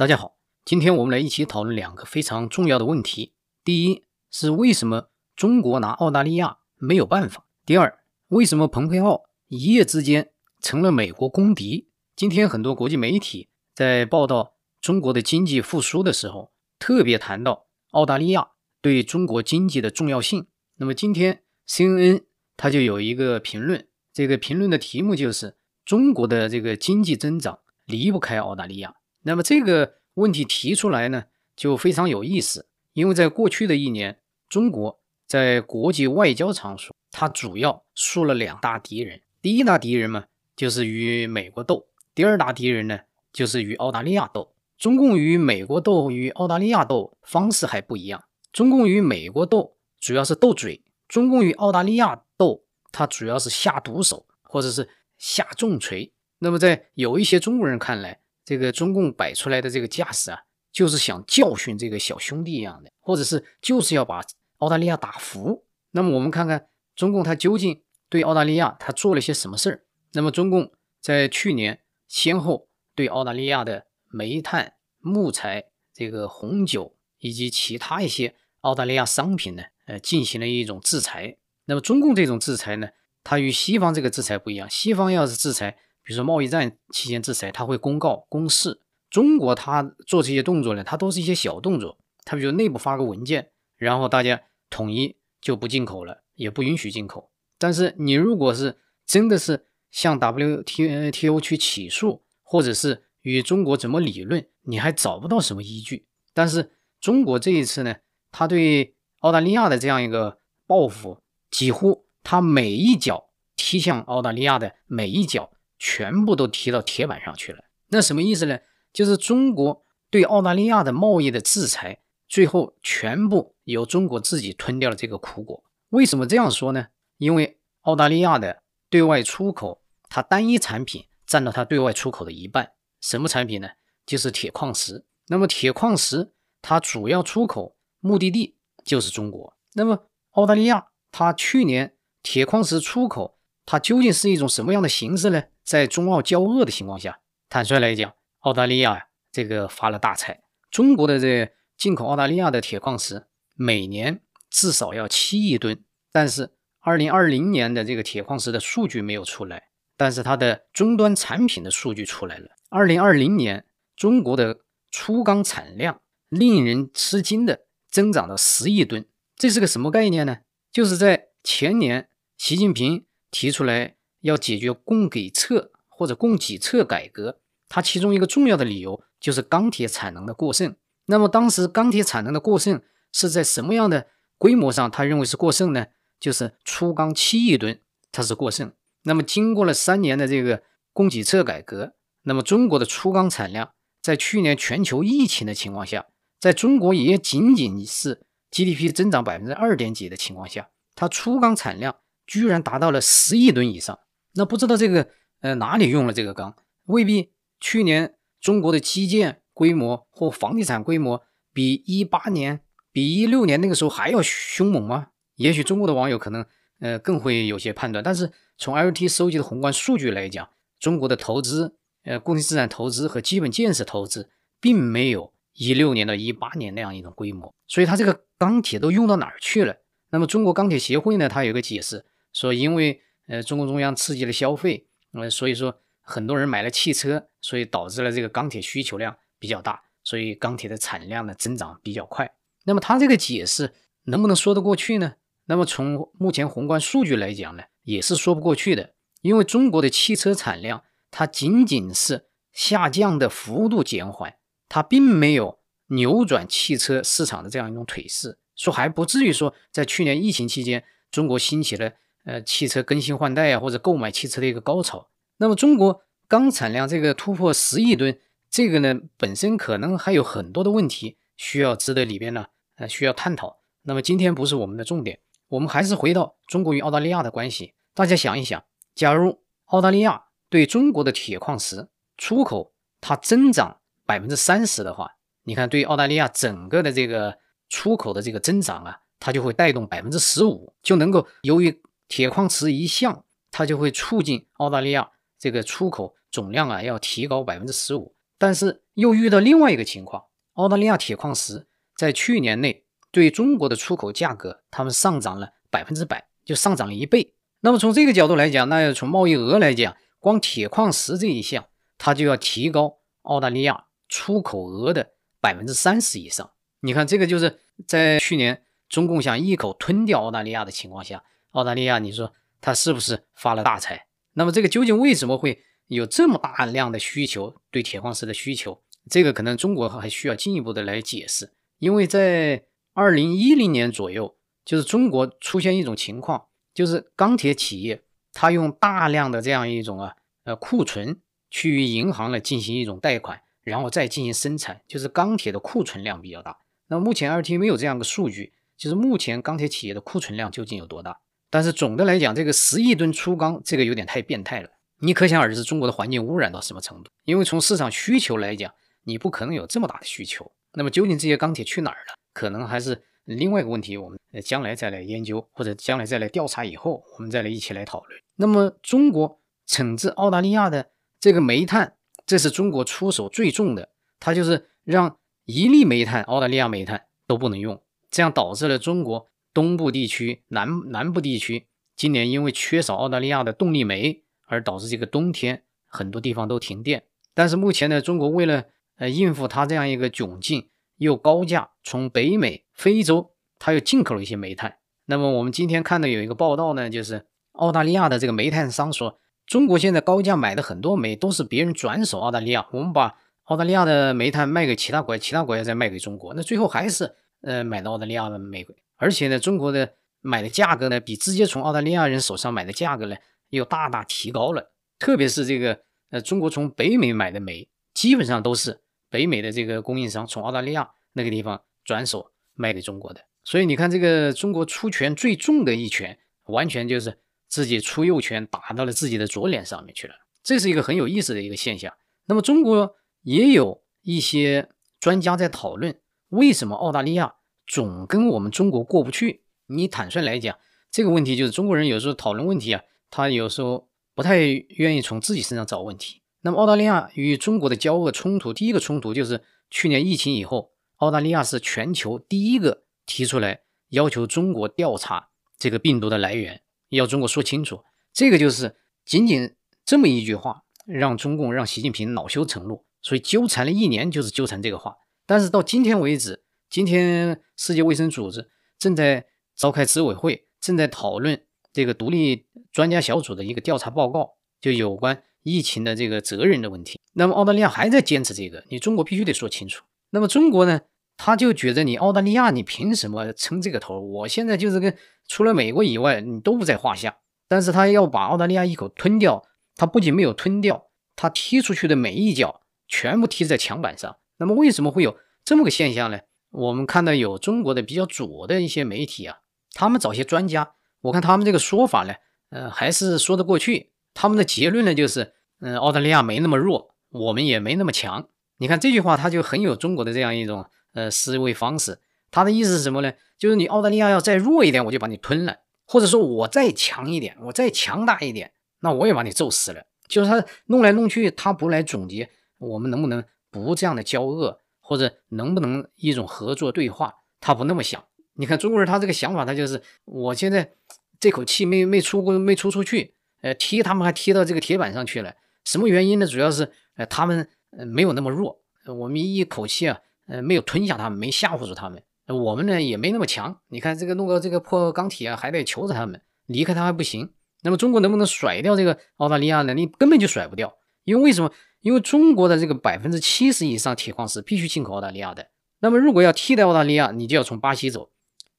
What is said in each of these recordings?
大家好，今天我们来一起讨论两个非常重要的问题。第一是为什么中国拿澳大利亚没有办法？第二，为什么蓬佩奥一夜之间成了美国公敌？今天很多国际媒体在报道中国的经济复苏的时候，特别谈到澳大利亚对中国经济的重要性。那么今天 CNN 它就有一个评论，这个评论的题目就是中国的这个经济增长离不开澳大利亚。那么这个问题提出来呢，就非常有意思，因为在过去的一年，中国在国际外交场所，它主要树了两大敌人。第一大敌人嘛，就是与美国斗；第二大敌人呢，就是与澳大利亚斗。中共与美国斗、与澳大利亚斗方式还不一样。中共与美国斗主要是斗嘴，中共与澳大利亚斗，它主要是下毒手或者是下重锤。那么在有一些中国人看来，这个中共摆出来的这个架势啊，就是想教训这个小兄弟一样的，或者是就是要把澳大利亚打服。那么我们看看中共他究竟对澳大利亚他做了些什么事儿？那么中共在去年先后对澳大利亚的煤炭、木材、这个红酒以及其他一些澳大利亚商品呢，呃，进行了一种制裁。那么中共这种制裁呢，它与西方这个制裁不一样，西方要是制裁。比如说贸易战期间制裁，他会公告公示。中国他做这些动作呢，他都是一些小动作。他比如内部发个文件，然后大家统一就不进口了，也不允许进口。但是你如果是真的是向 WTO 去起诉，或者是与中国怎么理论，你还找不到什么依据。但是中国这一次呢，他对澳大利亚的这样一个报复，几乎他每一脚踢向澳大利亚的每一脚。全部都踢到铁板上去了，那什么意思呢？就是中国对澳大利亚的贸易的制裁，最后全部由中国自己吞掉了这个苦果。为什么这样说呢？因为澳大利亚的对外出口，它单一产品占到它对外出口的一半。什么产品呢？就是铁矿石。那么铁矿石它主要出口目的地就是中国。那么澳大利亚它去年铁矿石出口，它究竟是一种什么样的形式呢？在中澳交恶的情况下，坦率来讲，澳大利亚这个发了大财。中国的这进口澳大利亚的铁矿石每年至少要七亿吨，但是二零二零年的这个铁矿石的数据没有出来，但是它的终端产品的数据出来了。二零二零年中国的粗钢产量令人吃惊的增长到十亿吨，这是个什么概念呢？就是在前年，习近平提出来。要解决供给侧或者供给侧改革，它其中一个重要的理由就是钢铁产能的过剩。那么当时钢铁产能的过剩是在什么样的规模上？他认为是过剩呢？就是粗钢七亿吨，它是过剩。那么经过了三年的这个供给侧改革，那么中国的粗钢产量在去年全球疫情的情况下，在中国也仅仅是 GDP 增长百分之二点几的情况下，它粗钢产量居然达到了十亿吨以上。那不知道这个呃哪里用了这个钢？未必去年中国的基建规模或房地产规模比一八年、比一六年那个时候还要凶猛吗？也许中国的网友可能呃更会有些判断。但是从 LT 收集的宏观数据来讲，中国的投资呃固定资产投资和基本建设投资并没有一六年到一八年那样一种规模。所以它这个钢铁都用到哪儿去了？那么中国钢铁协会呢，它有个解释说，因为呃，中共中央刺激了消费，呃，所以说很多人买了汽车，所以导致了这个钢铁需求量比较大，所以钢铁的产量呢增长比较快。那么他这个解释能不能说得过去呢？那么从目前宏观数据来讲呢，也是说不过去的，因为中国的汽车产量它仅仅是下降的幅度减缓，它并没有扭转汽车市场的这样一种颓势，说还不至于说在去年疫情期间中国兴起了。呃，汽车更新换代啊，或者购买汽车的一个高潮。那么，中国钢产量这个突破十亿吨，这个呢本身可能还有很多的问题需要值得里边呢呃需要探讨。那么今天不是我们的重点，我们还是回到中国与澳大利亚的关系。大家想一想，假如澳大利亚对中国的铁矿石出口它增长百分之三十的话，你看对澳大利亚整个的这个出口的这个增长啊，它就会带动百分之十五，就能够由于铁矿石一项，它就会促进澳大利亚这个出口总量啊要提高百分之十五。但是，又遇到另外一个情况，澳大利亚铁矿石在去年内对中国的出口价格，他们上涨了百分之百，就上涨了一倍。那么从这个角度来讲，那要从贸易额来讲，光铁矿石这一项，它就要提高澳大利亚出口额的百分之三十以上。你看，这个就是在去年中共想一口吞掉澳大利亚的情况下，澳大利亚你说它是不是发了大财？那么这个究竟为什么会有这么大量的需求，对铁矿石的需求？这个可能中国还需要进一步的来解释，因为在二零一零年左右，就是中国出现一种情况。就是钢铁企业，它用大量的这样一种啊呃库存去银行来进行一种贷款，然后再进行生产，就是钢铁的库存量比较大。那目前 RT 没有这样的数据，就是目前钢铁企业的库存量究竟有多大？但是总的来讲，这个十亿吨粗钢这个有点太变态了。你可想而知，中国的环境污染到什么程度？因为从市场需求来讲，你不可能有这么大的需求。那么究竟这些钢铁去哪儿了？可能还是。另外一个问题，我们将来再来研究，或者将来再来调查以后，我们再来一起来讨论。那么，中国惩治澳大利亚的这个煤炭，这是中国出手最重的，它就是让一粒煤炭，澳大利亚煤炭都不能用，这样导致了中国东部地区、南南部地区今年因为缺少澳大利亚的动力煤，而导致这个冬天很多地方都停电。但是目前呢，中国为了呃应付它这样一个窘境。又高价从北美、非洲，它又进口了一些煤炭。那么我们今天看到有一个报道呢，就是澳大利亚的这个煤炭商说，中国现在高价买的很多煤都是别人转手澳大利亚，我们把澳大利亚的煤炭卖给其他国家，其他国家再卖给中国，那最后还是呃买到澳大利亚的煤。而且呢，中国的买的价格呢，比直接从澳大利亚人手上买的价格呢，又大大提高了。特别是这个呃，中国从北美买的煤，基本上都是。北美的这个供应商从澳大利亚那个地方转手卖给中国的，所以你看，这个中国出拳最重的一拳，完全就是自己出右拳打到了自己的左脸上面去了。这是一个很有意思的一个现象。那么，中国也有一些专家在讨论，为什么澳大利亚总跟我们中国过不去？你坦率来讲，这个问题就是中国人有时候讨论问题啊，他有时候不太愿意从自己身上找问题。那么，澳大利亚与中国的交恶冲突，第一个冲突就是去年疫情以后，澳大利亚是全球第一个提出来要求中国调查这个病毒的来源，要中国说清楚。这个就是仅仅这么一句话，让中共让习近平恼羞成怒，所以纠缠了一年，就是纠缠这个话。但是到今天为止，今天世界卫生组织正在召开执委会，正在讨论这个独立专家小组的一个调查报告，就有关。疫情的这个责任的问题，那么澳大利亚还在坚持这个，你中国必须得说清楚。那么中国呢，他就觉得你澳大利亚，你凭什么撑这个头？我现在就是跟除了美国以外，你都不在话下。但是他要把澳大利亚一口吞掉，他不仅没有吞掉，他踢出去的每一脚全部踢在墙板上。那么为什么会有这么个现象呢？我们看到有中国的比较左的一些媒体啊，他们找些专家，我看他们这个说法呢，呃，还是说得过去。他们的结论呢，就是，嗯，澳大利亚没那么弱，我们也没那么强。你看这句话，他就很有中国的这样一种呃思维方式。他的意思是什么呢？就是你澳大利亚要再弱一点，我就把你吞了；或者说我再强一点，我再强大一点，那我也把你揍死了。就是他弄来弄去，他不来总结，我们能不能不这样的交恶，或者能不能一种合作对话？他不那么想。你看中国人，他这个想法，他就是我现在这口气没没出过，没出出去。呃，踢他们还踢到这个铁板上去了，什么原因呢？主要是呃，他们呃没有那么弱，我们一口气啊，呃，没有吞下他们，没吓唬住他们。我们呢也没那么强。你看这个弄个这个破钢铁啊，还得求着他们，离开他还不行。那么中国能不能甩掉这个澳大利亚呢？你根本就甩不掉，因为为什么？因为中国的这个百分之七十以上铁矿石必须进口澳大利亚的。那么如果要替代澳大利亚，你就要从巴西走。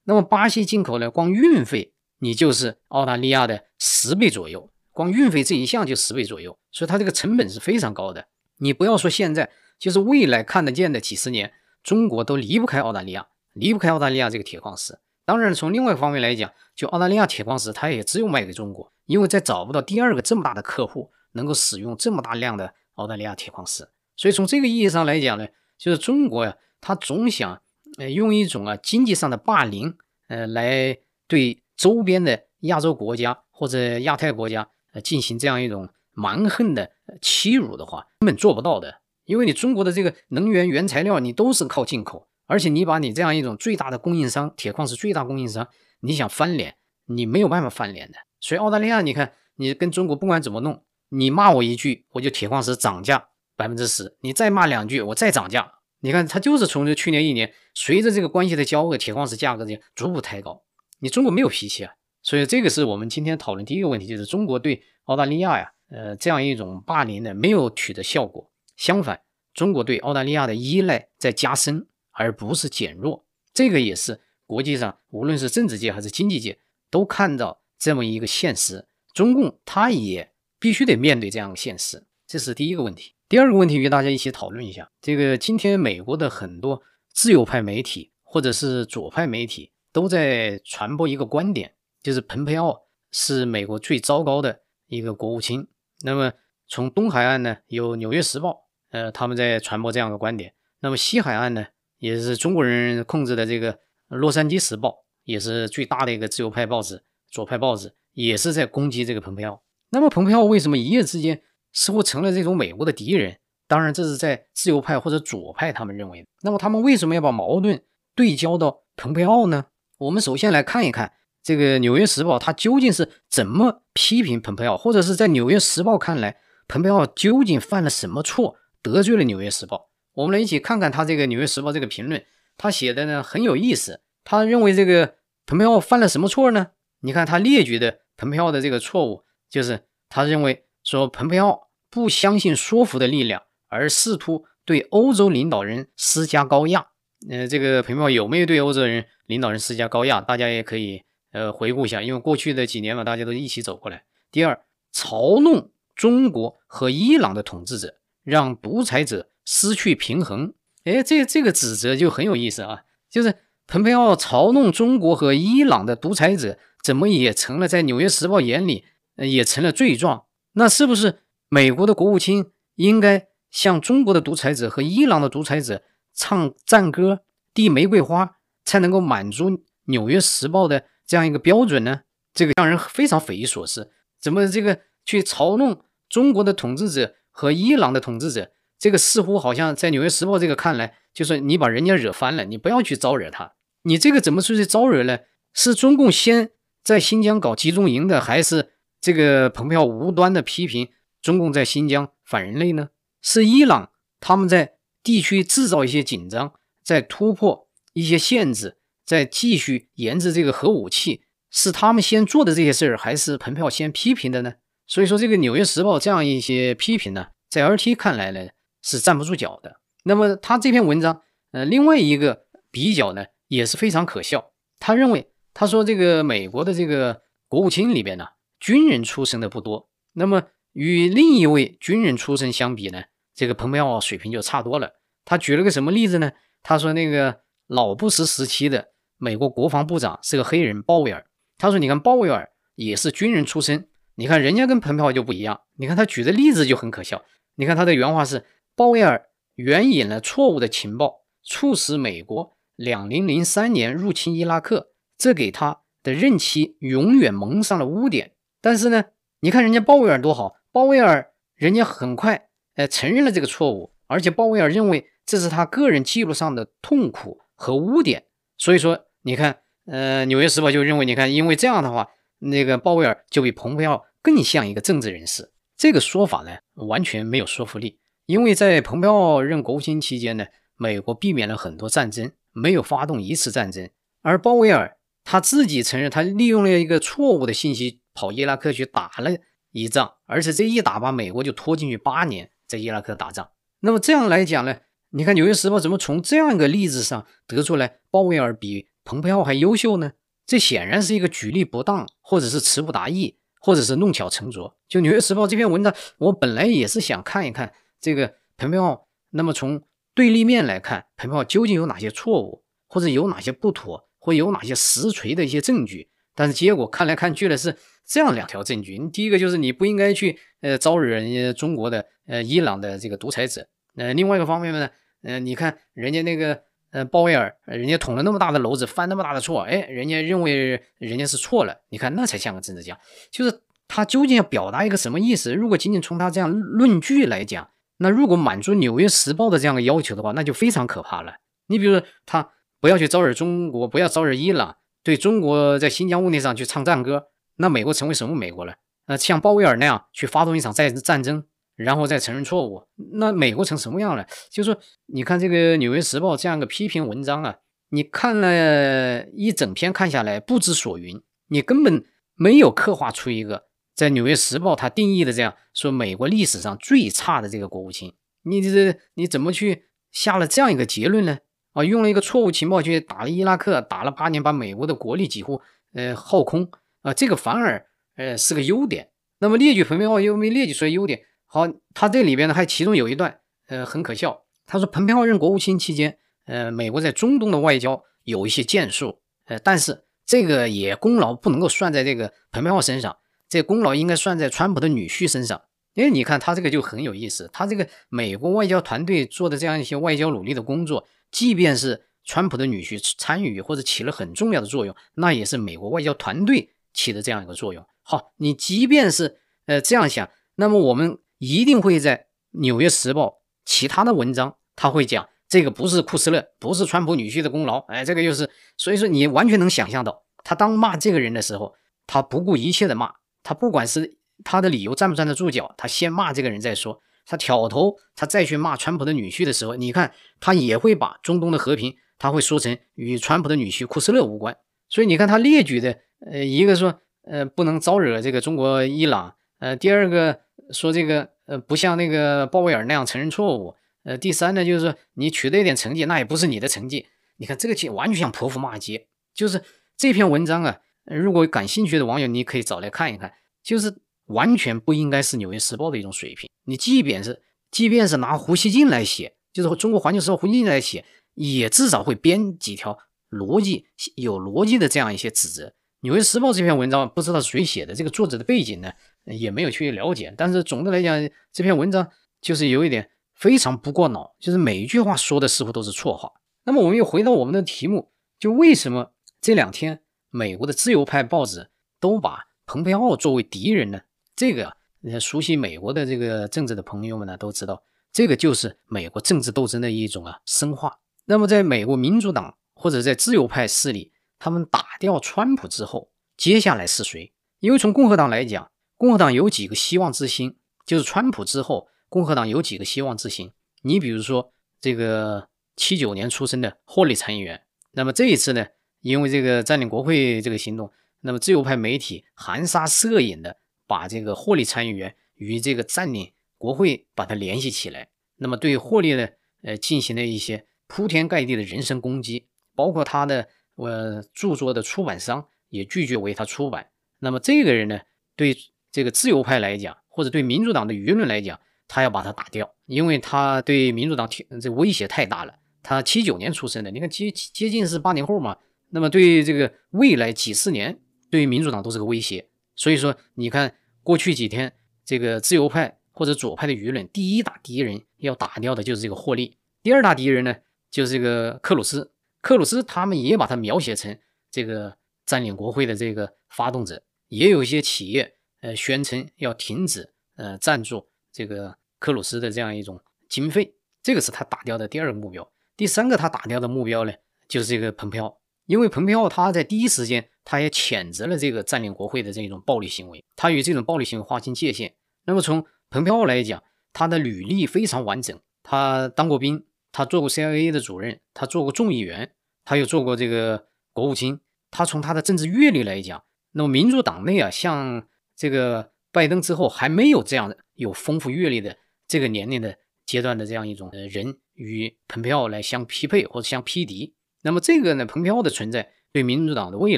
那么巴西进口呢，光运费你就是澳大利亚的十倍左右。光运费这一项就十倍左右，所以它这个成本是非常高的。你不要说现在，就是未来看得见的几十年，中国都离不开澳大利亚，离不开澳大利亚这个铁矿石。当然，从另外一方面来讲，就澳大利亚铁矿石，它也只有卖给中国，因为再找不到第二个这么大的客户能够使用这么大量的澳大利亚铁矿石。所以从这个意义上来讲呢，就是中国呀，它总想呃用一种啊经济上的霸凌，呃来对周边的亚洲国家或者亚太国家。呃，进行这样一种蛮横的欺辱的话，根本做不到的。因为你中国的这个能源原材料你都是靠进口，而且你把你这样一种最大的供应商，铁矿石最大供应商，你想翻脸，你没有办法翻脸的。所以澳大利亚，你看你跟中国不管怎么弄，你骂我一句，我就铁矿石涨价百分之十，你再骂两句，我再涨价。你看，它就是从这去年一年，随着这个关系的交恶，铁矿石价格就逐步抬高。你中国没有脾气啊，所以这个是我们今天讨论第一个问题，就是中国对澳大利亚呀，呃，这样一种霸凌呢，没有取得效果。相反，中国对澳大利亚的依赖在加深，而不是减弱。这个也是国际上无论是政治界还是经济界都看到这么一个现实。中共他也必须得面对这样的现实，这是第一个问题。第二个问题，与大家一起讨论一下。这个今天美国的很多自由派媒体或者是左派媒体都在传播一个观点，就是蓬佩奥是美国最糟糕的一个国务卿。那么从东海岸呢，有《纽约时报》，呃，他们在传播这样的观点。那么西海岸呢，也是中国人控制的这个《洛杉矶时报》，也是最大的一个自由派报纸，左派报纸，也是在攻击这个蓬佩奥。那么蓬佩奥为什么一夜之间？似乎成了这种美国的敌人，当然这是在自由派或者左派他们认为的。那么他们为什么要把矛盾对焦到蓬佩奥呢？我们首先来看一看这个《纽约时报》它究竟是怎么批评蓬佩奥，或者是在《纽约时报》看来，蓬佩奥究竟犯了什么错，得罪了《纽约时报》？我们来一起看看他这个《纽约时报》这个评论，他写的呢很有意思。他认为这个蓬佩奥犯了什么错呢？你看他列举的蓬佩奥的这个错误，就是他认为。说蓬佩奥不相信说服的力量，而试图对欧洲领导人施加高压。呃，这个蓬佩奥有没有对欧洲人领导人施加高压？大家也可以呃回顾一下，因为过去的几年嘛，大家都一起走过来。第二，嘲弄中国和伊朗的统治者，让独裁者失去平衡。哎，这这个指责就很有意思啊，就是蓬佩奥嘲弄中国和伊朗的独裁者，怎么也成了在《纽约时报》眼里，也成了罪状。那是不是美国的国务卿应该向中国的独裁者和伊朗的独裁者唱赞歌、递玫瑰花，才能够满足《纽约时报》的这样一个标准呢？这个让人非常匪夷所思。怎么这个去嘲弄中国的统治者和伊朗的统治者？这个似乎好像在《纽约时报》这个看来，就是你把人家惹翻了，你不要去招惹他。你这个怎么出去招惹呢？是中共先在新疆搞集中营的，还是？这个蓬佩奥无端的批评中共在新疆反人类呢？是伊朗他们在地区制造一些紧张，在突破一些限制，在继续研制这个核武器，是他们先做的这些事儿，还是蓬佩奥先批评的呢？所以说，这个《纽约时报》这样一些批评呢，在 RT 看来呢是站不住脚的。那么他这篇文章，呃，另外一个比较呢也是非常可笑。他认为，他说这个美国的这个国务卿里边呢。军人出身的不多，那么与另一位军人出身相比呢，这个蓬佩奥水平就差多了。他举了个什么例子呢？他说那个老布什时期的美国国防部长是个黑人鲍威尔。他说你看鲍威尔也是军人出身，你看人家跟蓬佩奥就不一样。你看他举的例子就很可笑。你看他的原话是：鲍威尔援引了错误的情报，促使美国两零零三年入侵伊拉克，这给他的任期永远蒙上了污点。但是呢，你看人家鲍威尔多好，鲍威尔人家很快呃承认了这个错误，而且鲍威尔认为这是他个人记录上的痛苦和污点，所以说你看，呃，《纽约时报》就认为，你看，因为这样的话，那个鲍威尔就比蓬佩奥更像一个政治人士。这个说法呢，完全没有说服力，因为在蓬佩奥任国务卿期间呢，美国避免了很多战争，没有发动一次战争，而鲍威尔他自己承认，他利用了一个错误的信息。跑伊拉克去打了一仗，而且这一打把美国就拖进去八年，在伊拉克打仗。那么这样来讲呢，你看《纽约时报》怎么从这样一个例子上得出来鲍威尔比蓬佩奥还优秀呢？这显然是一个举例不当，或者是词不达意，或者是弄巧成拙。就《纽约时报》这篇文章，我本来也是想看一看这个蓬佩奥，那么从对立面来看，蓬佩奥究竟有哪些错误，或者有哪些不妥，或有哪些实锤的一些证据。但是结果看来看去的是这样两条证据。第一个就是你不应该去呃招惹人家中国的呃伊朗的这个独裁者。呃，另外一个方面呢，呃，你看人家那个呃鲍威尔，人家捅了那么大的篓子，犯那么大的错，哎，人家认为人家是错了。你看那才像个政治家。就是他究竟要表达一个什么意思？如果仅仅从他这样论据来讲，那如果满足《纽约时报》的这样的要求的话，那就非常可怕了。你比如说，他不要去招惹中国，不要招惹伊朗，对中国在新疆问题上去唱赞歌，那美国成为什么美国了？那像鲍威尔那样去发动一场再战争，然后再承认错误，那美国成什么样了？就是说，你看这个《纽约时报》这样一个批评文章啊，你看了一整篇看下来不知所云，你根本没有刻画出一个。在《纽约时报》他定义的这样说，美国历史上最差的这个国务卿，你这你怎么去下了这样一个结论呢？啊，用了一个错误情报去打了伊拉克，打了八年，把美国的国力几乎呃耗空啊，这个反而呃是个优点。那么列举蓬佩奥又没列举出来优点。好，他这里边呢还其中有一段呃很可笑，他说蓬佩奥任国务卿期间，呃，美国在中东的外交有一些建树，呃，但是这个也功劳不能够算在这个蓬佩奥身上。这功劳应该算在川普的女婿身上，因为你看他这个就很有意思，他这个美国外交团队做的这样一些外交努力的工作，即便是川普的女婿参与或者起了很重要的作用，那也是美国外交团队起的这样一个作用。好，你即便是呃这样想，那么我们一定会在《纽约时报》其他的文章，他会讲这个不是库斯勒，不是川普女婿的功劳，哎，这个就是，所以说你完全能想象到，他当骂这个人的时候，他不顾一切的骂。他不管是他的理由站不站得住脚，他先骂这个人再说。他挑头，他再去骂川普的女婿的时候，你看他也会把中东的和平，他会说成与川普的女婿库斯勒无关。所以你看他列举的，呃，一个说，呃，不能招惹这个中国伊朗，呃，第二个说这个，呃，不像那个鲍威尔那样承认错误，呃，第三呢，就是说你取得一点成绩，那也不是你的成绩。你看这个就完全像泼妇骂街，就是这篇文章啊。如果感兴趣的网友，你可以找来看一看，就是完全不应该是《纽约时报》的一种水平。你即便是，即便是拿胡锡进来写，就是中国环球时报胡锡进来写，也至少会编几条逻辑有逻辑的这样一些指责。《纽约时报》这篇文章不知道是谁写的，这个作者的背景呢，也没有去了解。但是总的来讲，这篇文章就是有一点非常不过脑，就是每一句话说的似乎都是错话。那么我们又回到我们的题目，就为什么这两天？美国的自由派报纸都把蓬佩奥作为敌人呢？这个熟悉美国的这个政治的朋友们呢都知道，这个就是美国政治斗争的一种啊深化。那么，在美国民主党或者在自由派势力，他们打掉川普之后，接下来是谁？因为从共和党来讲，共和党有几个希望之星，就是川普之后，共和党有几个希望之星。你比如说这个七九年出生的霍利参议员，那么这一次呢？因为这个占领国会这个行动，那么自由派媒体含沙射影的把这个霍利参议员与这个占领国会把它联系起来，那么对霍利呢，呃，进行了一些铺天盖地的人身攻击，包括他的呃著作的出版商也拒绝为他出版。那么这个人呢，对这个自由派来讲，或者对民主党的舆论来讲，他要把他打掉，因为他对民主党这威胁太大了。他七九年出生的，你看接接近是八零后嘛。那么对这个未来几十年，对于民主党都是个威胁。所以说，你看过去几天，这个自由派或者左派的舆论，第一大敌人要打掉的就是这个霍利，第二大敌人呢就是这个克鲁斯。克鲁斯他们也把他描写成这个占领国会的这个发动者，也有一些企业呃宣称要停止呃赞助这个克鲁斯的这样一种经费，这个是他打掉的第二个目标。第三个他打掉的目标呢，就是这个蓬佩奥。因为蓬佩奥他在第一时间，他也谴责了这个占领国会的这种暴力行为，他与这种暴力行为划清界限。那么从蓬佩奥来讲，他的履历非常完整，他当过兵，他做过 CIA 的主任，他做过众议员，他又做过这个国务卿。他从他的政治阅历来讲，那么民主党内啊，像这个拜登之后还没有这样的有丰富阅历的这个年龄的阶段的这样一种人与蓬佩奥来相匹配或者相匹敌。那么这个呢，蓬佩奥的存在对民主党的未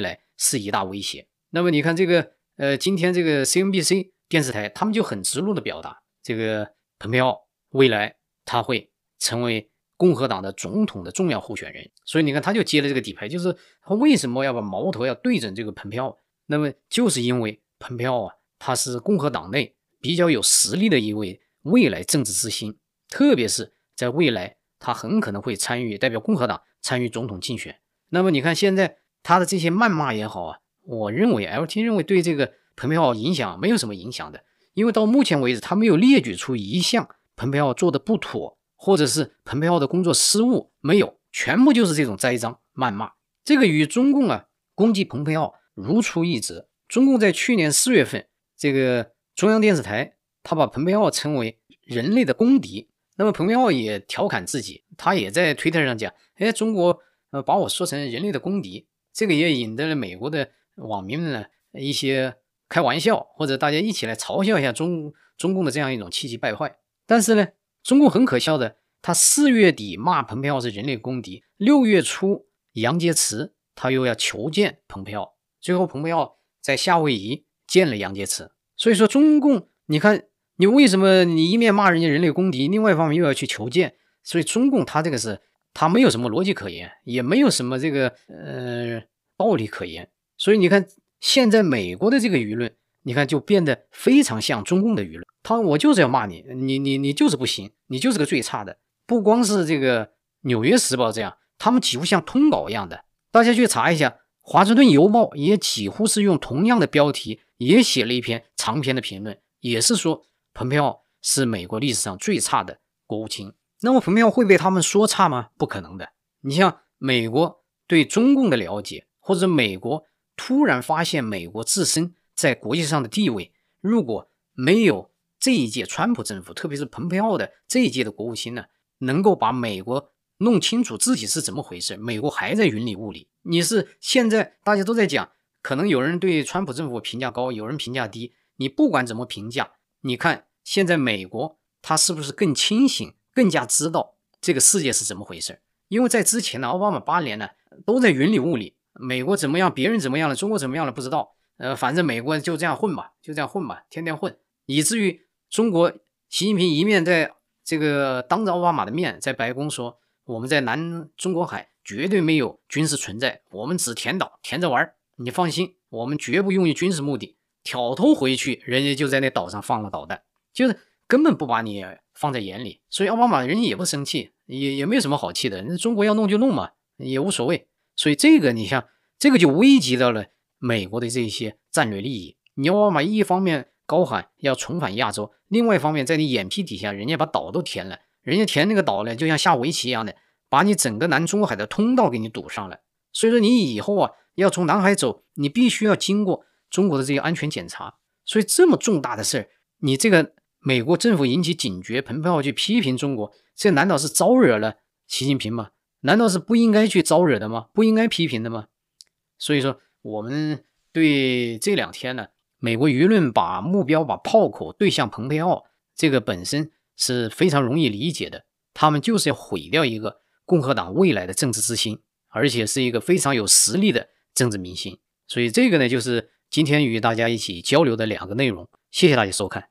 来是一大威胁。那么你看这个，呃，今天这个 CNBC 电视台，他们就很直露的表达，这个蓬佩奥未来他会成为共和党的总统的重要候选人。所以你看，他就接了这个底牌，就是他为什么要把矛头要对准这个蓬佩奥？那么就是因为蓬佩奥啊，他是共和党内比较有实力的一位未来政治之星，特别是在未来，他很可能会参与代表共和党。参与总统竞选，那么你看现在他的这些谩骂也好啊，我认为 LT 认为对这个蓬佩奥影响没有什么影响的，因为到目前为止他没有列举出一项蓬佩奥做的不妥，或者是蓬佩奥的工作失误，没有，全部就是这种栽赃谩骂。这个与中共啊攻击蓬佩奥如出一辙。中共在去年四月份，这个中央电视台他把蓬佩奥称为人类的公敌。那么蓬佩奥也调侃自己，他也在推特上讲：“哎，中国呃把我说成人类的公敌。”这个也引得了美国的网民们呢一些开玩笑，或者大家一起来嘲笑一下中中共的这样一种气急败坏。但是呢，中共很可笑的，他四月底骂蓬佩奥是人类公敌，六月初杨洁篪他又要求见蓬佩奥，最后蓬佩奥在夏威夷见了杨洁篪。所以说，中共你看。你为什么你一面骂人家人类公敌，另外一方面又要去求见？所以中共他这个是他没有什么逻辑可言，也没有什么这个呃道理可言。所以你看现在美国的这个舆论，你看就变得非常像中共的舆论。他我就是要骂你，你你你就是不行，你就是个最差的。不光是这个《纽约时报》这样，他们几乎像通稿一样的。大家去查一下，《华盛顿邮报》也几乎是用同样的标题，也写了一篇长篇的评论，也是说。蓬佩奥是美国历史上最差的国务卿，那么蓬佩奥会被他们说差吗？不可能的。你像美国对中共的了解，或者美国突然发现美国自身在国际上的地位，如果没有这一届川普政府，特别是蓬佩奥的这一届的国务卿呢，能够把美国弄清楚自己是怎么回事，美国还在云里雾里。你是现在大家都在讲，可能有人对川普政府评价高，有人评价低，你不管怎么评价。你看，现在美国他是不是更清醒，更加知道这个世界是怎么回事？因为在之前呢，奥巴马八年呢都在云里雾里，美国怎么样，别人怎么样了，中国怎么样了，不知道。呃，反正美国就这样混吧，就这样混吧，天天混，以至于中国习近平一面在这个当着奥巴马的面在白宫说，我们在南中国海绝对没有军事存在，我们只填岛填着玩儿，你放心，我们绝不用于军事目的。挑头回去，人家就在那岛上放了导弹，就是根本不把你放在眼里，所以奥巴马人家也不生气，也也没有什么好气的。那中国要弄就弄嘛，也无所谓。所以这个你像这个就危及到了美国的这些战略利益。你奥巴马一方面高喊要重返亚洲，另外一方面在你眼皮底下，人家把岛都填了，人家填那个岛呢，就像下围棋一样的，把你整个南中国海的通道给你堵上了。所以说你以后啊要从南海走，你必须要经过。中国的这个安全检查，所以这么重大的事儿，你这个美国政府引起警觉，蓬佩奥去批评中国，这难道是招惹了习近平吗？难道是不应该去招惹的吗？不应该批评的吗？所以说，我们对这两天呢，美国舆论把目标、把炮口对向蓬佩奥，这个本身是非常容易理解的，他们就是要毁掉一个共和党未来的政治之星，而且是一个非常有实力的政治明星。所以这个呢，就是。今天与大家一起交流的两个内容，谢谢大家收看。